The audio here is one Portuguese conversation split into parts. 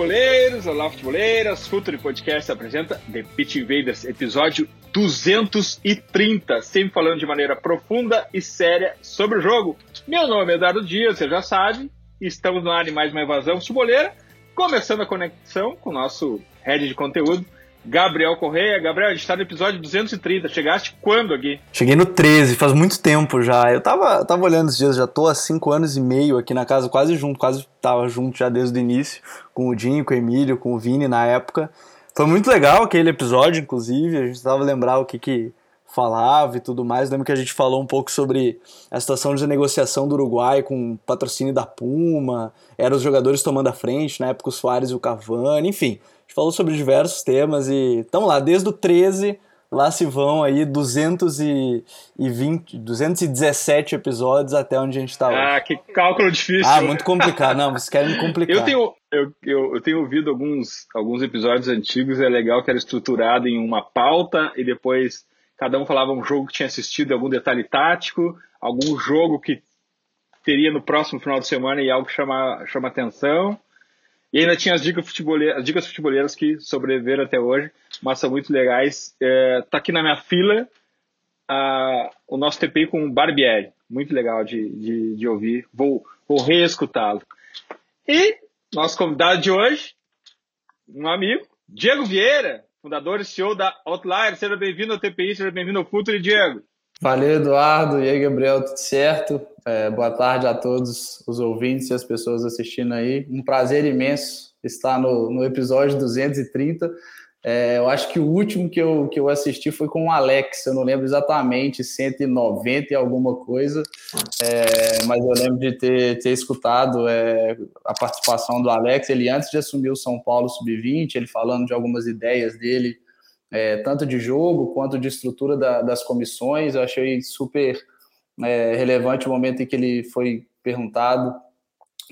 Futeboleiros! Olá, futeboleiras! Futuri Podcast apresenta The Pitch Invaders, episódio 230, sempre falando de maneira profunda e séria sobre o jogo. Meu nome é Eduardo Dias, você já sabe, estamos no ar em mais uma invasão futeboleira, começando a conexão com o nosso head de conteúdo, Gabriel Correia. Gabriel, a gente está no episódio 230. Chegaste quando aqui? Cheguei no 13, faz muito tempo já. Eu tava, tava olhando esses dias, já tô há 5 anos e meio aqui na casa, quase junto, quase tava junto já desde o início, com o Dinho, com o Emílio, com o Vini na época. Foi muito legal aquele episódio, inclusive, a gente tava lembrar o que que falava e tudo mais. Lembro que a gente falou um pouco sobre a situação de negociação do Uruguai com o patrocínio da Puma, eram os jogadores tomando a frente, na época o Soares e o Cavani, enfim falou sobre diversos temas e estamos lá, desde o 13, lá se vão aí 220, 217 episódios até onde a gente está hoje. Ah, que cálculo difícil. Ah, muito complicado. Não, vocês querem me complicar. Eu tenho, eu, eu, eu, tenho ouvido alguns, alguns episódios antigos, é legal que era estruturado em uma pauta e depois cada um falava um jogo que tinha assistido, algum detalhe tático, algum jogo que teria no próximo final de semana e algo que chama, chama atenção. E ainda tinha as dicas futeboleiras, as dicas futeboleiras que sobreviveram até hoje, mas são muito legais. É, tá aqui na minha fila a, o nosso TPI com o Barbieri. Muito legal de, de, de ouvir. Vou, vou reescutá-lo. E nosso convidado de hoje, um amigo, Diego Vieira, fundador e CEO da Outlier. Seja bem-vindo ao TPI, seja bem-vindo ao Futuro, Diego. Valeu, Eduardo. E aí, Gabriel, tudo certo? É, boa tarde a todos os ouvintes e as pessoas assistindo aí. Um prazer imenso estar no, no episódio 230. É, eu acho que o último que eu, que eu assisti foi com o Alex, eu não lembro exatamente, 190 e alguma coisa, é, mas eu lembro de ter, ter escutado é, a participação do Alex, ele antes de assumir o São Paulo Sub-20, ele falando de algumas ideias dele é, tanto de jogo quanto de estrutura da, das comissões. Eu achei super é, relevante o momento em que ele foi perguntado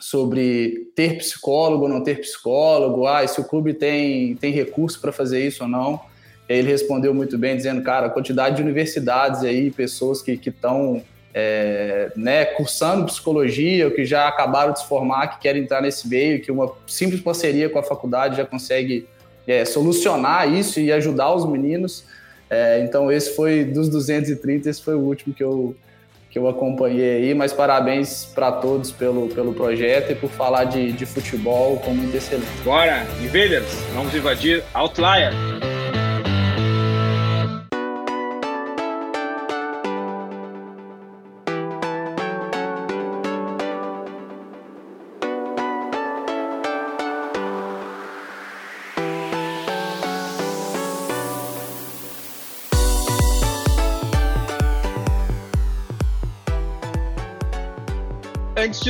sobre ter psicólogo ou não ter psicólogo, ah, se o clube tem, tem recurso para fazer isso ou não. Ele respondeu muito bem, dizendo, cara, a quantidade de universidades aí, pessoas que estão é, né, cursando psicologia, ou que já acabaram de se formar, que querem entrar nesse meio, que uma simples parceria com a faculdade já consegue é, solucionar isso e ajudar os meninos. É, então esse foi dos 230, esse foi o último que eu que eu acompanhei aí, mas parabéns para todos pelo, pelo projeto e por falar de, de futebol com muito excelente. Bora, invaders, vamos invadir Outlier.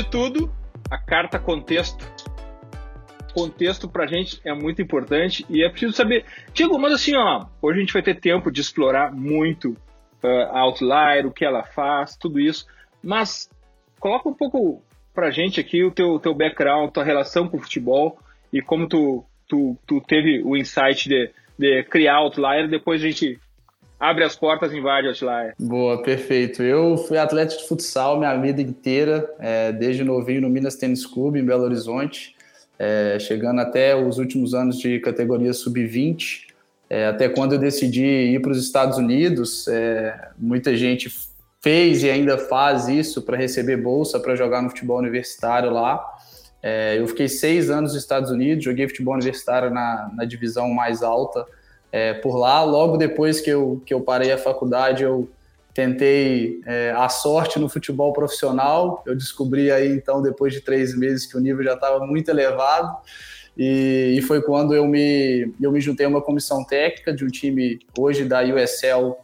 De tudo, a carta contexto. Contexto pra gente é muito importante e é preciso saber. Diego, mas assim, ó, hoje a gente vai ter tempo de explorar muito uh, a Outlier, o que ela faz, tudo isso. Mas coloca um pouco pra gente aqui o teu, teu background, tua relação com o futebol e como tu, tu, tu teve o insight de, de criar Outlier. Depois a gente abre as portas e invade Outlier. Boa, perfeito. Eu fui atleta de futsal minha vida inteira, é, desde novinho no Minas Tênis Clube, em Belo Horizonte, é, chegando até os últimos anos de categoria sub-20. É, até quando eu decidi ir para os Estados Unidos, é, muita gente fez e ainda faz isso para receber bolsa para jogar no futebol universitário lá. É, eu fiquei seis anos nos Estados Unidos, joguei futebol universitário na, na divisão mais alta é, por lá. Logo depois que eu, que eu parei a faculdade, eu tentei é, a sorte no futebol profissional. Eu descobri aí, então, depois de três meses, que o nível já estava muito elevado. E, e, foi quando eu me, eu me juntei a uma comissão técnica de um time hoje da USL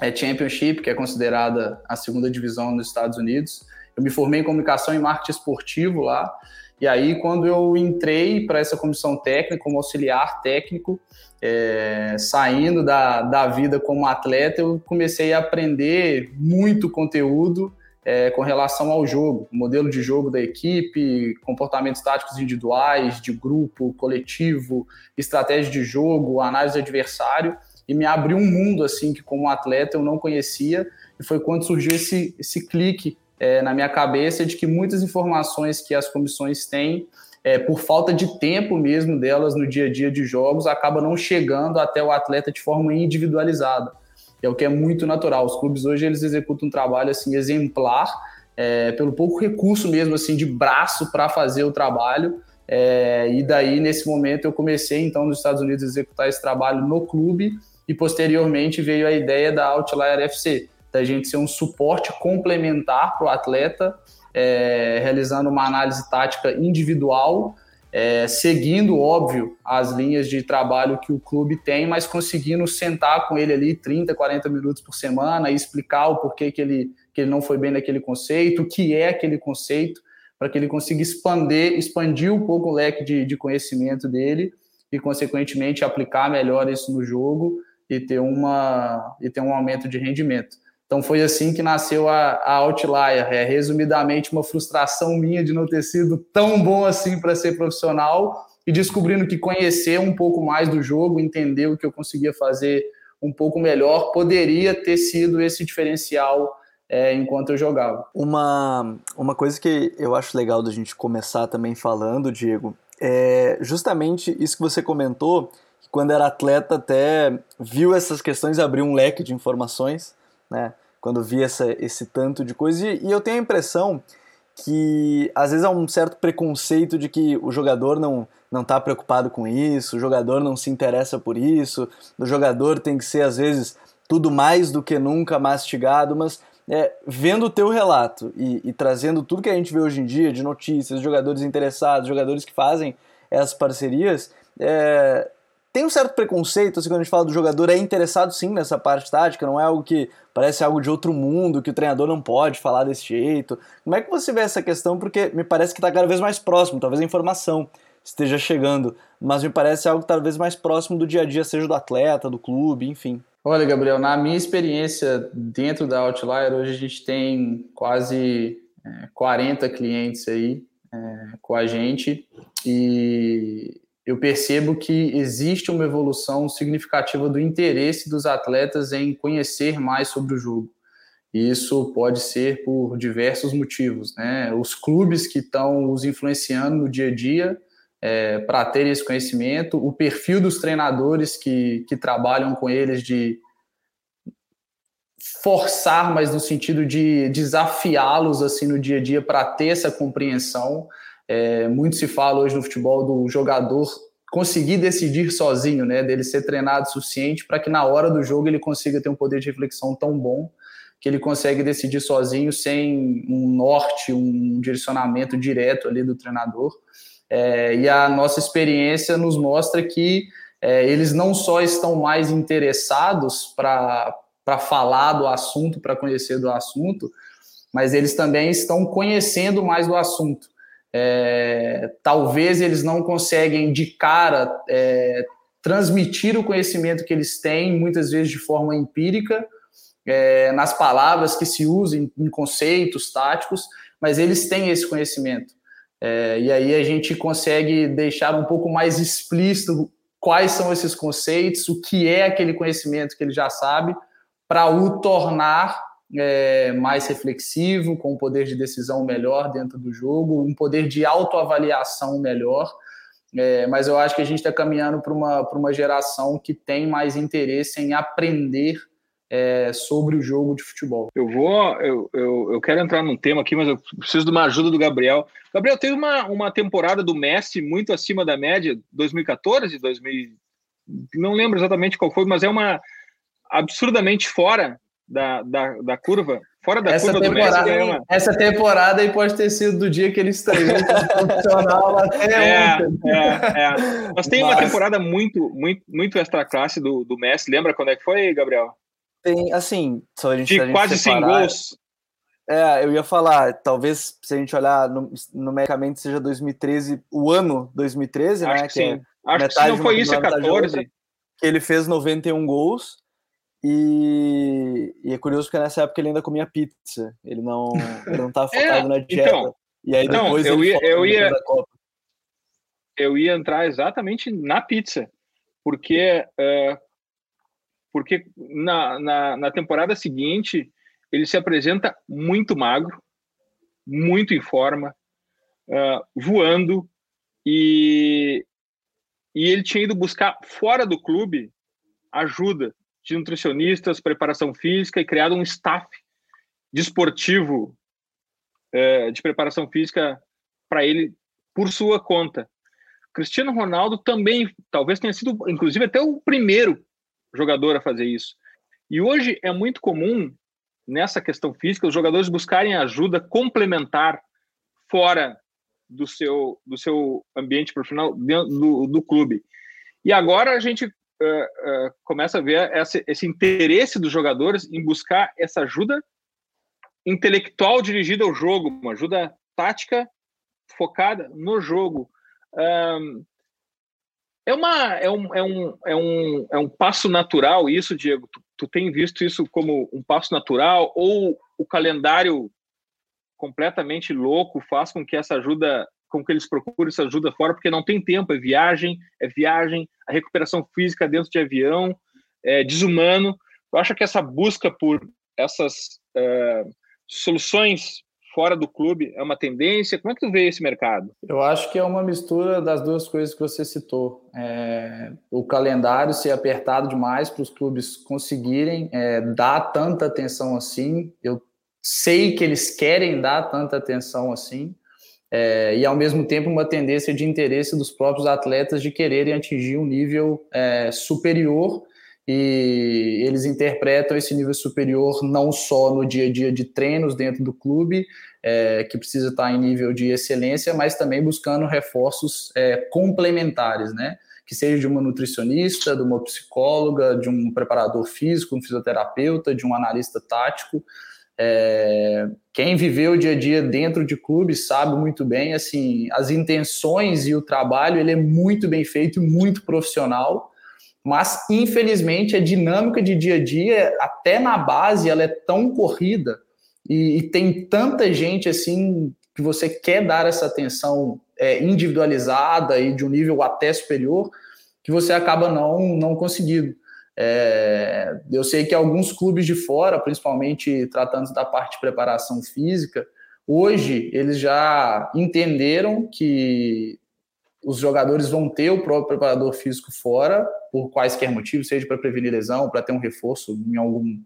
é, Championship, que é considerada a segunda divisão nos Estados Unidos. Eu me formei em comunicação e marketing esportivo lá. E aí, quando eu entrei para essa comissão técnica, como auxiliar técnico, é, saindo da, da vida como atleta, eu comecei a aprender muito conteúdo é, com relação ao jogo, modelo de jogo da equipe, comportamentos táticos individuais, de grupo, coletivo, estratégia de jogo, análise de adversário, e me abriu um mundo assim que como atleta eu não conhecia, e foi quando surgiu esse, esse clique é, na minha cabeça de que muitas informações que as comissões têm, é, por falta de tempo mesmo delas no dia a dia de jogos, acaba não chegando até o atleta de forma individualizada. É o que é muito natural. Os clubes hoje eles executam um trabalho assim exemplar, é, pelo pouco recurso mesmo assim de braço para fazer o trabalho. É, e daí nesse momento eu comecei então nos Estados Unidos a executar esse trabalho no clube e posteriormente veio a ideia da Outlier FC, da gente ser um suporte complementar para o atleta, é, realizando uma análise tática individual, é, seguindo, óbvio, as linhas de trabalho que o clube tem, mas conseguindo sentar com ele ali 30, 40 minutos por semana e explicar o porquê que ele, que ele não foi bem naquele conceito, o que é aquele conceito, para que ele consiga expandir, expandir um pouco o leque de, de conhecimento dele e, consequentemente, aplicar melhor isso no jogo e ter, uma, e ter um aumento de rendimento. Então foi assim que nasceu a, a Outlier. É resumidamente uma frustração minha de não ter sido tão bom assim para ser profissional e descobrindo que conhecer um pouco mais do jogo, entender o que eu conseguia fazer um pouco melhor, poderia ter sido esse diferencial é, enquanto eu jogava. Uma, uma coisa que eu acho legal da gente começar também falando, Diego, é justamente isso que você comentou quando era atleta até viu essas questões, abriu um leque de informações, né? Quando via essa, esse tanto de coisa. E, e eu tenho a impressão que às vezes há um certo preconceito de que o jogador não não está preocupado com isso, o jogador não se interessa por isso, o jogador tem que ser às vezes tudo mais do que nunca mastigado, mas é, vendo o teu relato e, e, trazendo tudo que a gente vê hoje em dia de notícias, jogadores interessados, jogadores que fazem essas parcerias, é, tem um certo preconceito, assim, quando a gente fala do jogador, é interessado sim nessa parte tática, não é algo que parece algo de outro mundo, que o treinador não pode falar desse jeito. Como é que você vê essa questão? Porque me parece que está cada vez mais próximo, talvez a informação esteja chegando, mas me parece algo talvez mais próximo do dia a dia, seja do atleta, do clube, enfim. Olha, Gabriel, na minha experiência dentro da Outlier, hoje a gente tem quase é, 40 clientes aí é, com a gente e eu percebo que existe uma evolução significativa do interesse dos atletas em conhecer mais sobre o jogo. E isso pode ser por diversos motivos, né? Os clubes que estão os influenciando no dia a dia é, para ter esse conhecimento, o perfil dos treinadores que, que trabalham com eles de forçar, mas no sentido de desafiá-los assim no dia a dia para ter essa compreensão. É, muito se fala hoje no futebol do jogador conseguir decidir sozinho, né? Dele ser treinado o suficiente para que na hora do jogo ele consiga ter um poder de reflexão tão bom que ele consegue decidir sozinho sem um norte, um direcionamento direto ali do treinador. É, e a nossa experiência nos mostra que é, eles não só estão mais interessados para falar do assunto, para conhecer do assunto, mas eles também estão conhecendo mais do assunto. É, talvez eles não conseguem de cara é, transmitir o conhecimento que eles têm, muitas vezes de forma empírica, é, nas palavras que se usam, em conceitos táticos, mas eles têm esse conhecimento. É, e aí a gente consegue deixar um pouco mais explícito quais são esses conceitos, o que é aquele conhecimento que ele já sabe, para o tornar é, mais reflexivo, com um poder de decisão melhor dentro do jogo, um poder de autoavaliação melhor. É, mas eu acho que a gente está caminhando para uma, uma geração que tem mais interesse em aprender é, sobre o jogo de futebol. Eu vou, eu, eu, eu, quero entrar num tema aqui, mas eu preciso de uma ajuda do Gabriel. Gabriel, teve uma, uma temporada do Messi muito acima da média, 2014, 2000, não lembro exatamente qual foi, mas é uma absurdamente fora da, da, da curva, fora da essa curva temporada, do Messi. Essa temporada aí pode ter sido do dia que ele estreou profissional até é, ontem. É, é. Mas tem Mas... uma temporada muito, muito, muito extra classe do, do Messi. Lembra quando é que foi, Gabriel? Tem, assim, só a gente, de a gente quase separar, 100 gols. É, eu ia falar, talvez se a gente olhar numericamente seja 2013, o ano 2013, Acho né? Que, que é Acho que se não foi isso, é 14. que ele fez 91 gols. E, e, é curioso porque nessa época ele ainda comia pizza. Ele não, ele não tava é, focado é, na dieta. Então, e aí depois não, eu ia, eu ia, eu ia entrar exatamente na pizza, porque uh, porque na, na, na temporada seguinte ele se apresenta muito magro, muito em forma, uh, voando, e, e ele tinha ido buscar fora do clube ajuda de nutricionistas, preparação física e criado um staff desportivo uh, de preparação física para ele por sua conta. Cristiano Ronaldo também, talvez tenha sido, inclusive, até o primeiro jogador a fazer isso. E hoje é muito comum nessa questão física, os jogadores buscarem ajuda complementar fora do seu, do seu ambiente profissional, dentro do, do clube. E agora a gente uh, começa a ver esse, esse interesse dos jogadores em buscar essa ajuda intelectual dirigida ao jogo, uma ajuda tática focada no jogo. Um, é, uma, é, um, é, um, é, um, é um passo natural isso, Diego? Tu, tu tem visto isso como um passo natural ou o calendário completamente louco faz com que essa ajuda, com que eles procurem essa ajuda fora, porque não tem tempo, é viagem, é viagem, a recuperação física dentro de avião, é desumano. Eu acho que essa busca por essas é, soluções fora do clube é uma tendência? Como é que tu vê esse mercado? Eu acho que é uma mistura das duas coisas que você citou. É, o calendário ser apertado demais para os clubes conseguirem é, dar tanta atenção assim. Eu sei que eles querem dar tanta atenção assim. É, e ao mesmo tempo uma tendência de interesse dos próprios atletas de quererem atingir um nível é, superior e eles interpretam esse nível superior não só no dia a dia de treinos dentro do clube, é, que precisa estar em nível de excelência, mas também buscando reforços é, complementares, né? Que seja de uma nutricionista, de uma psicóloga, de um preparador físico, um fisioterapeuta, de um analista tático. É, quem viveu o dia a dia dentro de clubes sabe muito bem, assim, as intenções e o trabalho ele é muito bem feito, muito profissional, mas infelizmente a dinâmica de dia a dia, até na base, ela é tão corrida e, e tem tanta gente assim que você quer dar essa atenção é, individualizada e de um nível até superior que você acaba não, não conseguindo. É, eu sei que alguns clubes de fora, principalmente tratando da parte de preparação física, hoje eles já entenderam que os jogadores vão ter o próprio preparador físico fora, por quaisquer motivos, seja para prevenir lesão, para ter um reforço em algum,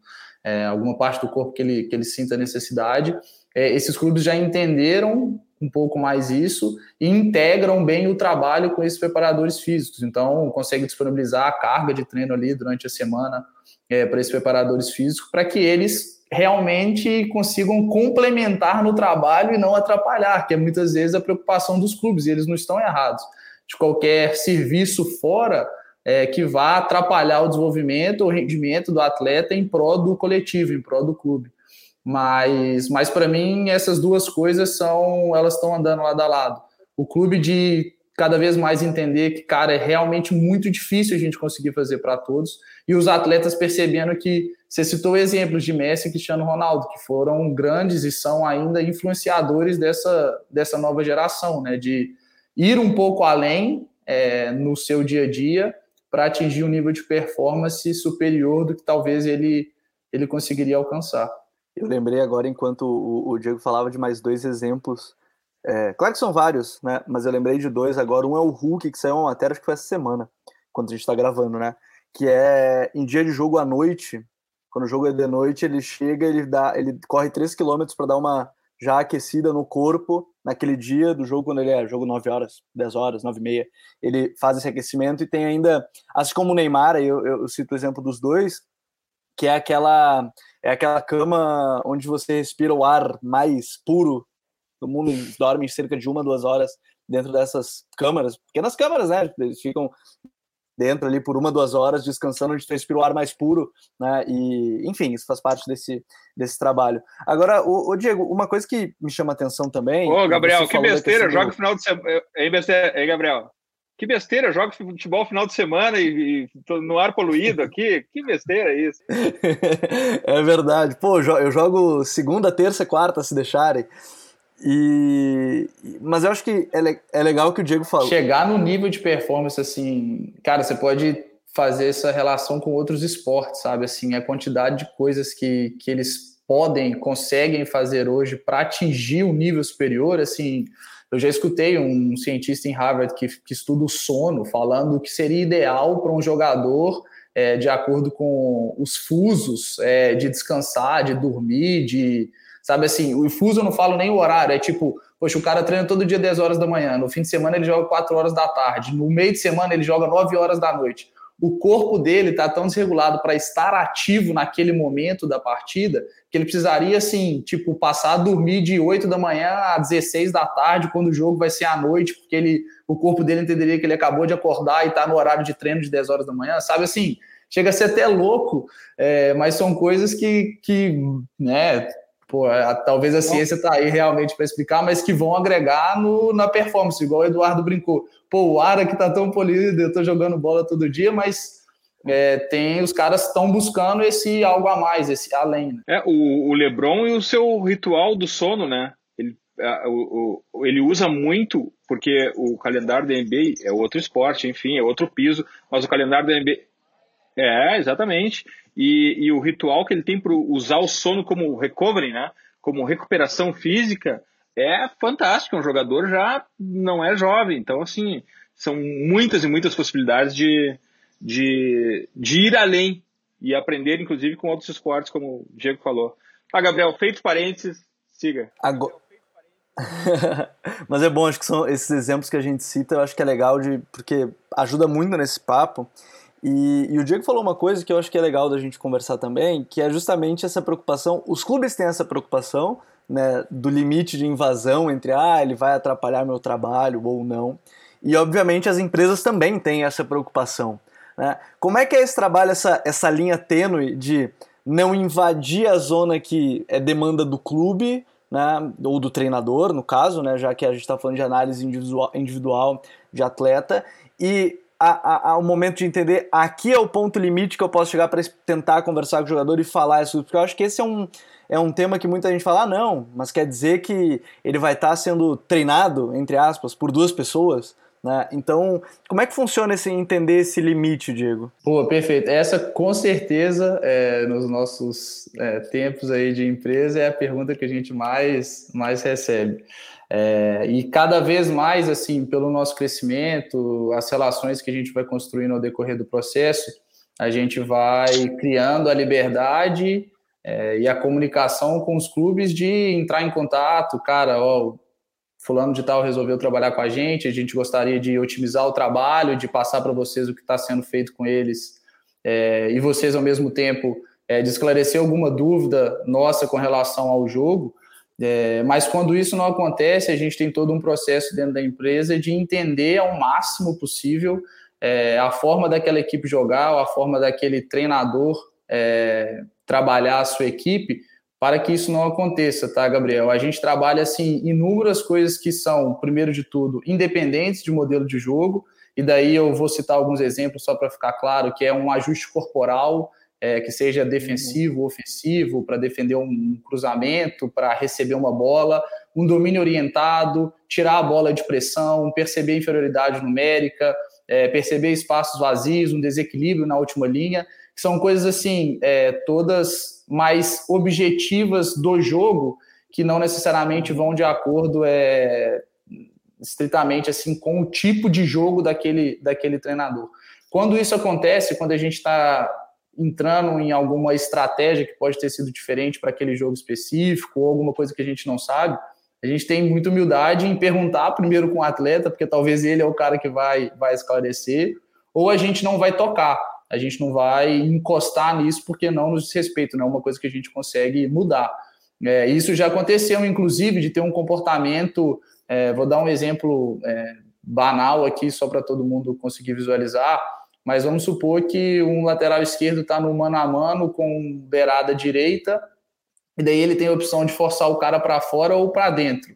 é, alguma parte do corpo que ele, que ele sinta necessidade. É, esses clubes já entenderam um pouco mais isso e integram bem o trabalho com esses preparadores físicos. Então, consegue disponibilizar a carga de treino ali durante a semana é, para esses preparadores físicos, para que eles realmente consigam complementar no trabalho e não atrapalhar, que é muitas vezes a preocupação dos clubes, e eles não estão errados. De qualquer serviço fora, é, que vá atrapalhar o desenvolvimento, o rendimento do atleta em prol do coletivo, em prol do clube. Mas, mas para mim essas duas coisas são, elas estão andando lado a lado. O clube de cada vez mais entender que, cara, é realmente muito difícil a gente conseguir fazer para todos, e os atletas percebendo que você citou exemplos de Messi e Cristiano Ronaldo, que foram grandes e são ainda influenciadores dessa, dessa nova geração, né? De ir um pouco além é, no seu dia a dia para atingir um nível de performance superior do que talvez ele, ele conseguiria alcançar. Eu lembrei agora, enquanto o, o Diego falava de mais dois exemplos, é, claro que são vários, né? Mas eu lembrei de dois agora. Um é o Hulk, que saiu uma matéria, acho que foi essa semana, quando a gente está gravando, né? Que é em dia de jogo à noite, quando o jogo é de noite, ele chega, ele dá, ele corre 3 km para dar uma já aquecida no corpo naquele dia do jogo, quando ele é jogo 9 horas, 10 horas, 9 e meia, ele faz esse aquecimento e tem ainda, assim como o Neymar, eu, eu cito o exemplo dos dois, que é aquela é aquela cama onde você respira o ar mais puro do mundo, eles dormem cerca de uma, duas horas dentro dessas câmaras, pequenas câmaras, né, eles ficam dentro ali por uma, duas horas, descansando, onde tu respira o ar mais puro, né? E, enfim, isso faz parte desse, desse trabalho. Agora, o, o Diego, uma coisa que me chama atenção também. Ô, Gabriel, que besteira, joga o final de semana. Ei, besteira, ei, Gabriel. Que besteira, joga futebol final de semana e, e no ar poluído aqui. Que besteira isso. é verdade. Pô, eu jogo segunda, terça, quarta, se deixarem. E, mas eu acho que é, é legal que o Diego falou. Chegar no nível de performance, assim, cara, você pode fazer essa relação com outros esportes, sabe? Assim, a quantidade de coisas que, que eles podem, conseguem fazer hoje para atingir um nível superior, assim. Eu já escutei um cientista em Harvard que, que estuda o sono, falando que seria ideal para um jogador, é, de acordo com os fusos, é, de descansar, de dormir, de, Sabe assim, o fuso eu não falo nem o horário, é tipo, poxa, o cara treina todo dia 10 horas da manhã, no fim de semana ele joga 4 horas da tarde, no meio de semana ele joga 9 horas da noite. O corpo dele está tão desregulado para estar ativo naquele momento da partida que ele precisaria, assim, tipo, passar a dormir de 8 da manhã a 16 da tarde, quando o jogo vai ser à noite, porque ele, o corpo dele entenderia que ele acabou de acordar e está no horário de treino de 10 horas da manhã, sabe assim? Chega a ser até louco, é, mas são coisas que, que né, pô, a, talvez a ciência está aí realmente para explicar, mas que vão agregar no, na performance, igual o Eduardo brincou. Pô, o ar aqui tá tão polido, eu estou jogando bola todo dia, mas é, tem os caras estão buscando esse algo a mais, esse além. Né? É, o, o LeBron e o seu ritual do sono, né? Ele, a, o, o, ele usa muito, porque o calendário da NBA é outro esporte, enfim, é outro piso, mas o calendário da NBA. É, exatamente e, e o ritual que ele tem para usar o sono como recovery, né? Como recuperação física, é fantástico. Um jogador já não é jovem, então assim são muitas e muitas possibilidades de, de, de ir além e aprender, inclusive, com outros esportes, como o Diego falou. Ah, Gabriel, feito parênteses, siga. Agora... Mas é bom, acho que são esses exemplos que a gente cita, eu acho que é legal de porque ajuda muito nesse papo. E, e, o Diego falou uma coisa que eu acho que é legal da gente conversar também, que é justamente essa preocupação. Os clubes têm essa preocupação né, do limite de invasão entre ah, ele vai atrapalhar meu trabalho ou não. E obviamente as empresas também têm essa preocupação. Né? Como é que é esse trabalho, essa, essa linha tênue de não invadir a zona que é demanda do clube, né, ou do treinador, no caso, né, já que a gente está falando de análise individual, individual de atleta, e ao momento de entender aqui é o ponto limite que eu posso chegar para tentar conversar com o jogador e falar isso, porque eu acho que esse é um, é um tema que muita gente fala, ah, não, mas quer dizer que ele vai estar tá sendo treinado, entre aspas, por duas pessoas. Né? Então, como é que funciona esse entender esse limite, Diego? Pô, perfeito. Essa, com certeza, é, nos nossos é, tempos aí de empresa, é a pergunta que a gente mais, mais recebe. É, e cada vez mais, assim, pelo nosso crescimento, as relações que a gente vai construindo ao decorrer do processo, a gente vai criando a liberdade é, e a comunicação com os clubes de entrar em contato, cara, ó, fulano de tal resolveu trabalhar com a gente, a gente gostaria de otimizar o trabalho, de passar para vocês o que está sendo feito com eles, é, e vocês, ao mesmo tempo, é, de esclarecer alguma dúvida nossa com relação ao jogo, é, mas quando isso não acontece, a gente tem todo um processo dentro da empresa de entender ao máximo possível é, a forma daquela equipe jogar, a forma daquele treinador é, trabalhar a sua equipe, para que isso não aconteça, tá, Gabriel? A gente trabalha assim inúmeras coisas que são, primeiro de tudo, independentes de modelo de jogo, e daí eu vou citar alguns exemplos só para ficar claro, que é um ajuste corporal, é, que seja defensivo, uhum. ofensivo, para defender um cruzamento, para receber uma bola, um domínio orientado, tirar a bola de pressão, perceber inferioridade numérica, é, perceber espaços vazios, um desequilíbrio na última linha, são coisas assim, é, todas mais objetivas do jogo, que não necessariamente vão de acordo é, estritamente assim com o tipo de jogo daquele, daquele treinador. Quando isso acontece, quando a gente está entrando em alguma estratégia que pode ter sido diferente para aquele jogo específico ou alguma coisa que a gente não sabe, a gente tem muita humildade em perguntar primeiro com o atleta, porque talvez ele é o cara que vai, vai esclarecer, ou a gente não vai tocar, a gente não vai encostar nisso porque não nos diz respeito, não é uma coisa que a gente consegue mudar. É, isso já aconteceu, inclusive, de ter um comportamento, é, vou dar um exemplo é, banal aqui, só para todo mundo conseguir visualizar, mas vamos supor que um lateral esquerdo está no mano a mano com beirada direita, e daí ele tem a opção de forçar o cara para fora ou para dentro.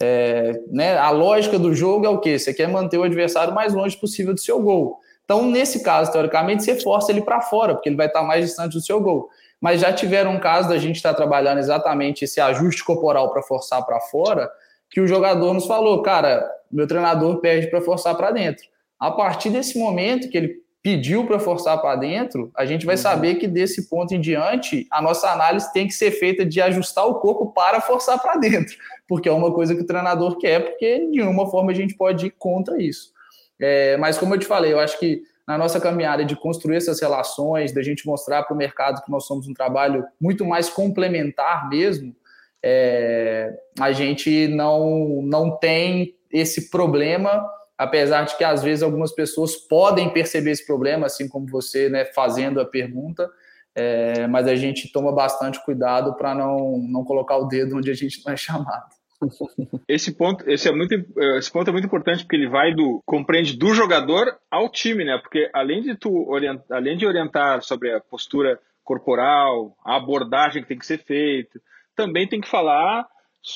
É, né, a lógica do jogo é o quê? Você quer manter o adversário mais longe possível do seu gol. Então, nesse caso, teoricamente, você força ele para fora, porque ele vai estar mais distante do seu gol. Mas já tiveram um caso da gente estar tá trabalhando exatamente esse ajuste corporal para forçar para fora, que o jogador nos falou, cara, meu treinador pede para forçar para dentro. A partir desse momento que ele pediu para forçar para dentro, a gente vai uhum. saber que desse ponto em diante, a nossa análise tem que ser feita de ajustar o corpo para forçar para dentro, porque é uma coisa que o treinador quer, porque de nenhuma forma a gente pode ir contra isso. É, mas como eu te falei, eu acho que na nossa caminhada de construir essas relações, da gente mostrar para o mercado que nós somos um trabalho muito mais complementar mesmo, é, a gente não, não tem esse problema, apesar de que às vezes algumas pessoas podem perceber esse problema, assim como você, né, fazendo a pergunta, é, mas a gente toma bastante cuidado para não, não colocar o dedo onde a gente não é chamado. Esse ponto, esse é muito, esse ponto é muito importante porque ele vai do compreende do jogador ao time, né? Porque além de tu orientar, além de orientar sobre a postura corporal, a abordagem que tem que ser feita, também tem que falar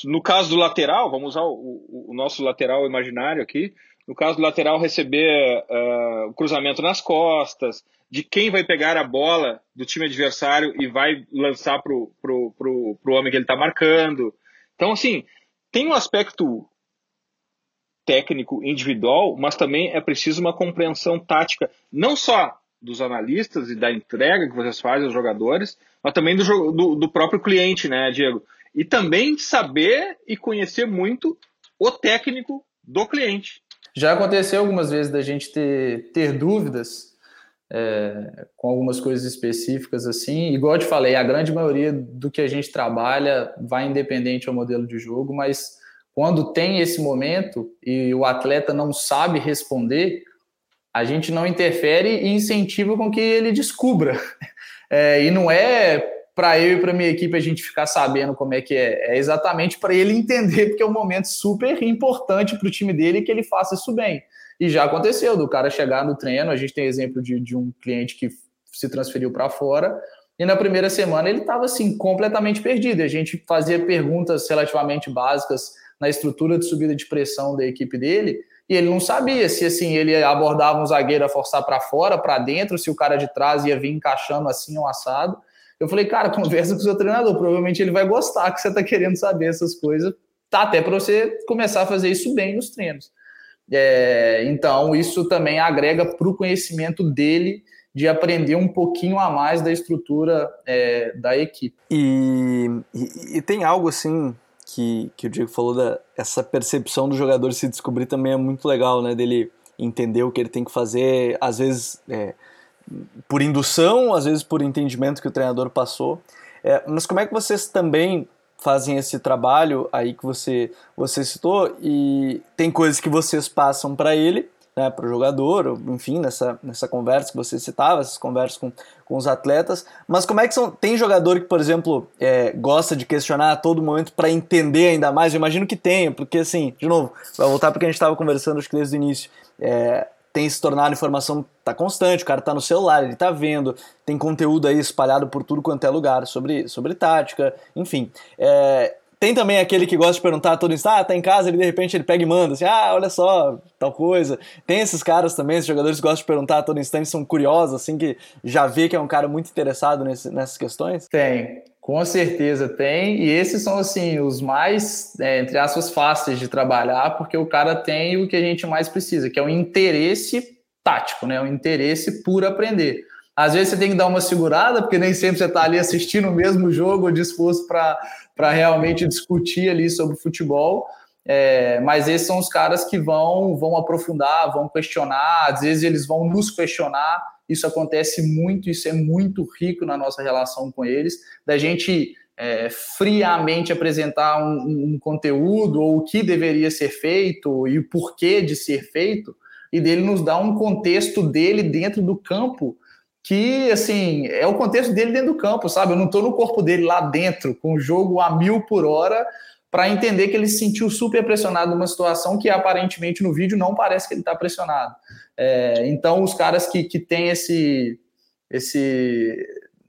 no caso do lateral, vamos usar o, o nosso lateral imaginário aqui. No caso do lateral receber uh, o cruzamento nas costas, de quem vai pegar a bola do time adversário e vai lançar pro, pro, pro, pro homem que ele está marcando. Então, assim, tem um aspecto técnico individual, mas também é preciso uma compreensão tática, não só dos analistas e da entrega que vocês fazem aos jogadores, mas também do, do, do próprio cliente, né, Diego? E também saber e conhecer muito o técnico do cliente. Já aconteceu algumas vezes da gente ter, ter dúvidas é, com algumas coisas específicas assim. Igual eu te falei, a grande maioria do que a gente trabalha vai independente ao modelo de jogo, mas quando tem esse momento e o atleta não sabe responder, a gente não interfere e incentiva com que ele descubra. É, e não é para eu e para minha equipe a gente ficar sabendo como é que é, é exatamente para ele entender, porque é um momento super importante para o time dele que ele faça isso bem. E já aconteceu do cara chegar no treino. A gente tem exemplo de, de um cliente que se transferiu para fora. E na primeira semana ele estava assim completamente perdido. A gente fazia perguntas relativamente básicas na estrutura de subida de pressão da equipe dele e ele não sabia se assim ele abordava um zagueiro a forçar para fora, para dentro, se o cara de trás ia vir encaixando assim um assado. Eu falei, cara, conversa com o seu treinador, provavelmente ele vai gostar que você está querendo saber essas coisas, tá até para você começar a fazer isso bem nos treinos. É, então, isso também agrega para o conhecimento dele de aprender um pouquinho a mais da estrutura é, da equipe. E, e, e, tem algo assim que, que o Diego falou, da, essa percepção do jogador se descobrir também é muito legal, né? Dele entender o que ele tem que fazer, às vezes é, por indução, às vezes por entendimento que o treinador passou. É, mas como é que vocês também fazem esse trabalho aí que você, você citou? E tem coisas que vocês passam para ele, né, para o jogador, enfim, nessa, nessa conversa que você citava, essas conversas com, com os atletas, mas como é que são, tem jogador que, por exemplo, é, gosta de questionar a todo momento para entender ainda mais, eu imagino que tenha, porque assim, de novo, vai voltar porque a gente estava conversando acho que desde o início, é, tem se tornado informação tá constante, o cara tá no celular, ele tá vendo, tem conteúdo aí espalhado por tudo quanto é lugar sobre, sobre tática, enfim. É, tem também aquele que gosta de perguntar todo instante, ah, tá em casa, ele de repente ele pega e manda, assim, ah, olha só, tal coisa. Tem esses caras também, esses jogadores que gostam de perguntar a todo instante, são curiosos, assim, que já vê que é um cara muito interessado nesse, nessas questões? Tem, com certeza tem, e esses são, assim, os mais, é, entre aspas, fáceis de trabalhar, porque o cara tem o que a gente mais precisa, que é o interesse tático, né, o interesse por aprender. Às vezes você tem que dar uma segurada, porque nem sempre você está ali assistindo o mesmo jogo, disposto para realmente discutir ali sobre futebol. É, mas esses são os caras que vão, vão aprofundar, vão questionar, às vezes eles vão nos questionar. Isso acontece muito, isso é muito rico na nossa relação com eles, da gente é, friamente apresentar um, um, conteúdo ou o que deveria ser feito e o porquê de ser feito, e dele nos dar um contexto dele dentro do campo que, assim, é o contexto dele dentro do campo, sabe? Eu não estou no corpo dele lá dentro, com o jogo a mil por hora, para entender que ele se sentiu super pressionado numa situação que aparentemente no vídeo não parece que ele está pressionado. É, então, os caras que, que têm esse, esse,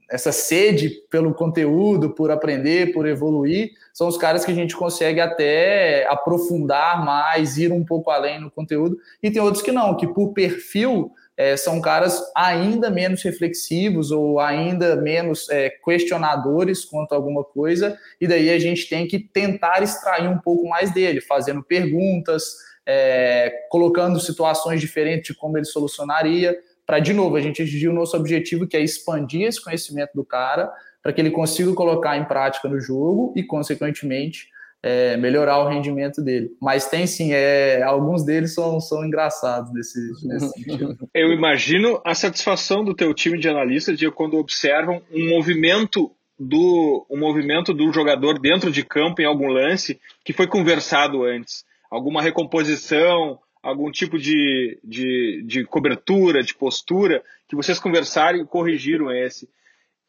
essa sede pelo conteúdo, por aprender, por evoluir, são os caras que a gente consegue até aprofundar mais, ir um pouco além no conteúdo, e tem outros que não, que por perfil é, são caras ainda menos reflexivos ou ainda menos é, questionadores quanto a alguma coisa, e daí a gente tem que tentar extrair um pouco mais dele, fazendo perguntas, é, colocando situações diferentes de como ele solucionaria, para, de novo, a gente atingir o nosso objetivo, que é expandir esse conhecimento do cara, para que ele consiga colocar em prática no jogo e, consequentemente, é, melhorar o rendimento dele. Mas tem sim, é, alguns deles são, são engraçados nesse, nesse sentido. Eu imagino a satisfação do teu time de analistas de quando observam um movimento do um movimento do jogador dentro de campo em algum lance que foi conversado antes, alguma recomposição, algum tipo de, de, de cobertura, de postura, que vocês conversaram e corrigiram esse.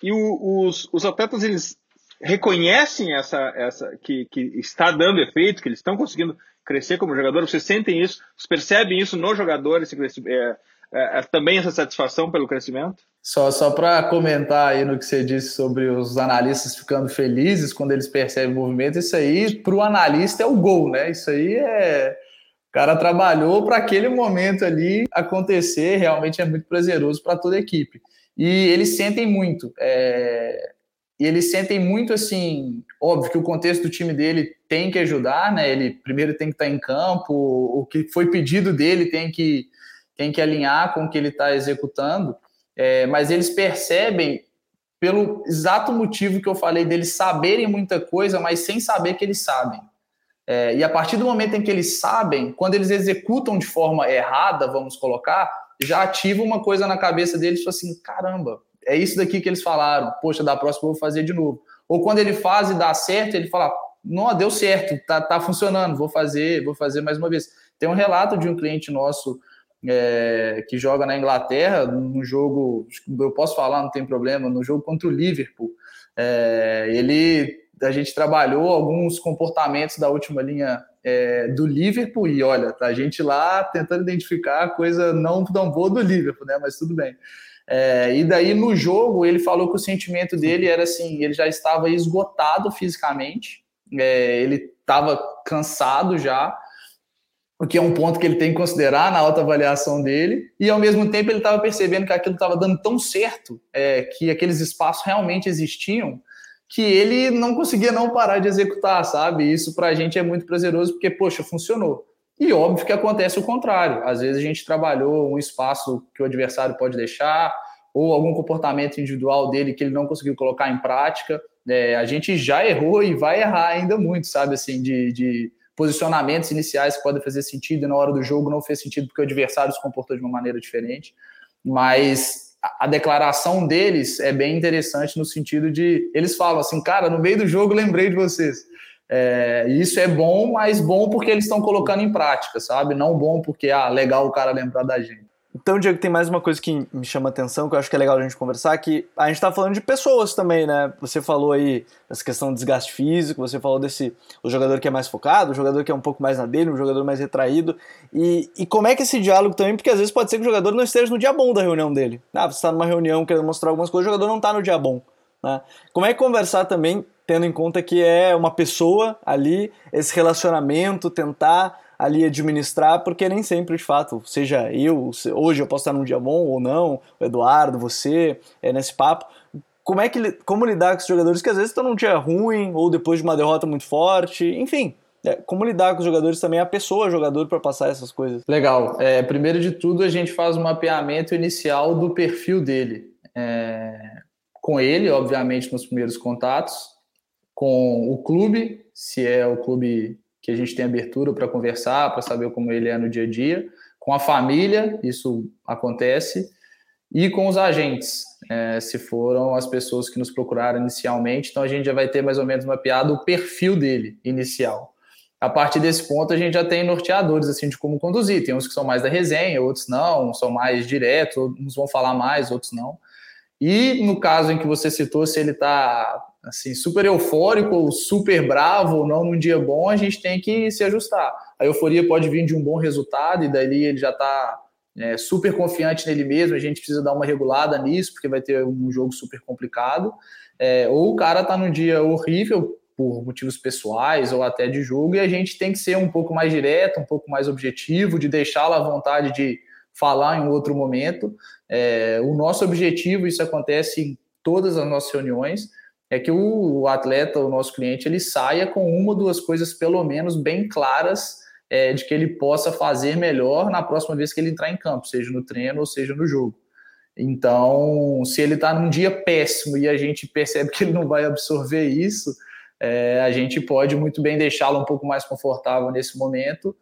E o, os, os atletas, eles reconhecem essa, essa que, que está dando efeito, que eles estão conseguindo crescer como jogador, vocês sentem isso, vocês percebem isso no jogador, esse, é, é, é, também essa satisfação pelo crescimento? Só, só para comentar aí no que você disse sobre os analistas ficando felizes quando eles percebem o movimento, isso aí para o analista é o gol, né? Isso aí é. O cara trabalhou para aquele momento ali acontecer, realmente é muito prazeroso para toda a equipe. E eles sentem muito. É e eles sentem muito assim, óbvio que o contexto do time dele tem que ajudar, né? Ele primeiro tem que estar em campo, o que foi pedido dele tem que, tem que alinhar com o que ele está executando, é, mas eles percebem pelo exato motivo que eu falei deles saberem muita coisa, mas sem saber que eles sabem. É, e a partir do momento em que eles sabem, quando eles executam de forma errada, vamos colocar, já ativa uma coisa na cabeça deles, assim, caramba, é isso daqui que eles falaram, poxa, da próxima eu vou fazer de novo. Ou quando ele faz e dá certo, ele fala, não, deu certo, tá, tá funcionando, vou fazer, vou fazer mais uma vez. Tem um relato de um cliente nosso é, que joga na Inglaterra, no jogo, eu posso falar, não tem problema, no jogo contra o Liverpool. É, ele, a gente trabalhou alguns comportamentos da última linha é, do Liverpool e olha, a gente lá tentando identificar a coisa não tão boa do Liverpool, né? Mas tudo bem. É, e daí no jogo ele falou que o sentimento dele era assim, ele já estava esgotado fisicamente, é, ele estava cansado já, o que é um ponto que ele tem que considerar na autoavaliação dele, e ao mesmo tempo ele estava percebendo que aquilo estava dando tão certo, é, que aqueles espaços realmente existiam, que ele não conseguia não parar de executar, sabe? Isso para a gente é muito prazeroso, porque, poxa, funcionou. E óbvio que acontece o contrário. Às vezes a gente trabalhou um espaço que o adversário pode deixar, ou algum comportamento individual dele que ele não conseguiu colocar em prática. É, a gente já errou e vai errar ainda muito, sabe? Assim, de, de posicionamentos iniciais que podem fazer sentido e na hora do jogo não fez sentido porque o adversário se comportou de uma maneira diferente. Mas a, declaração deles é bem interessante no sentido de eles falam assim, cara, no meio do jogo lembrei de vocês. É, isso é bom, mas bom porque eles estão colocando em prática, sabe? Não bom porque, ah, legal o cara lembrar da gente. Então, Diego, tem mais uma coisa que me chama atenção, que eu acho que é legal a gente conversar, que a gente está falando de pessoas também, né? Você falou aí dessa questão do desgaste físico, você falou desse o jogador que é mais focado, o jogador que é um pouco mais na dele, um jogador mais retraído. E, e como é que esse diálogo também, porque às vezes pode ser que o jogador não esteja no dia bom da reunião dele. Ah, você está numa reunião querendo mostrar algumas coisas, o jogador não está no dia bom. Né? Como é que conversar também tendo em conta que é uma pessoa ali, esse relacionamento, tentar ali administrar, porque nem sempre, de fato, seja eu, hoje eu posso estar num dia bom ou não, o Eduardo, você, é nesse papo. Como é que como lidar com os jogadores que às vezes estão num dia ruim ou depois de uma derrota muito forte, enfim. É, como lidar com os jogadores também, a pessoa, jogador, para passar essas coisas? Legal. É, primeiro de tudo, a gente faz um mapeamento inicial do perfil dele. É, com ele, obviamente, nos primeiros contatos, com o clube, se é o clube que a gente tem abertura para conversar, para saber como ele é no dia a dia, com a família, isso acontece, e com os agentes, é, se foram as pessoas que nos procuraram inicialmente, então a gente já vai ter mais ou menos mapeado o perfil dele inicial. A partir desse ponto, a gente já tem norteadores assim de como conduzir. Tem uns que são mais da resenha, outros não, são mais diretos, uns vão falar mais, outros não. E no caso em que você citou, se ele está assim, super eufórico, ou super bravo, ou não num dia bom, a gente tem que se ajustar. A euforia pode vir de um bom resultado, e daí ele já está é, super confiante nele mesmo, a gente precisa dar uma regulada nisso, porque vai ter um jogo super complicado. É, ou o cara está num dia horrível, por motivos pessoais ou até de jogo, e a gente tem que ser um pouco mais direto, um pouco mais objetivo, de deixá-lo à vontade de falar em outro momento. É, o nosso objetivo, isso acontece em todas as nossas reuniões, é que o, atleta, o nosso cliente, ele saia com uma ou duas coisas, pelo menos, bem claras é, de que ele possa fazer melhor na próxima vez que ele entrar em campo, seja no treino ou seja no jogo. Então, se ele está num dia péssimo e a gente percebe que ele não vai absorver isso, é, a gente pode muito bem deixá-lo um pouco mais confortável nesse momento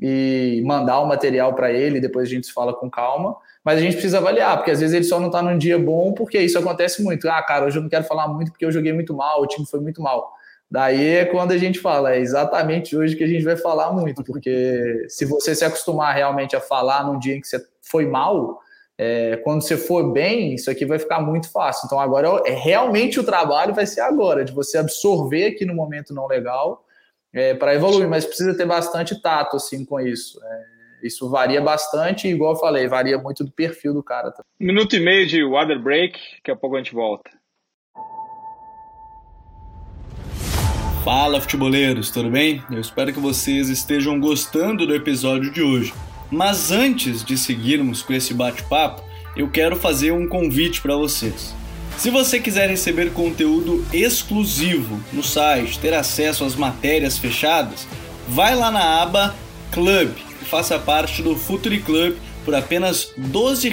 e mandar o material para ele, depois a gente se fala com calma, mas a gente precisa avaliar, porque às vezes ele só não está num dia bom, porque isso acontece muito. Ah, cara, hoje eu não quero falar muito porque eu joguei muito mal, o time foi muito mal. Daí é quando a gente fala, é exatamente hoje que a gente vai falar muito, porque se você se acostumar realmente a falar num dia em que você foi mal, é, quando você for bem, isso aqui vai ficar muito fácil. Então agora é realmente o trabalho vai ser agora, de você absorver aqui no momento não legal é, para evoluir, mas precisa ter bastante tato assim com isso. É, isso varia bastante, igual eu falei, varia muito do perfil do cara. Minuto e meio de water break, daqui a pouco a gente volta. Fala, futeboleiros, tudo bem? Eu espero que vocês estejam gostando do episódio de hoje. Mas antes de seguirmos com esse bate-papo, eu quero fazer um convite para vocês. Se você quiser receber conteúdo exclusivo no site, ter acesso às matérias fechadas, vai lá na aba Club faça parte do Futuri Club por apenas R$ 12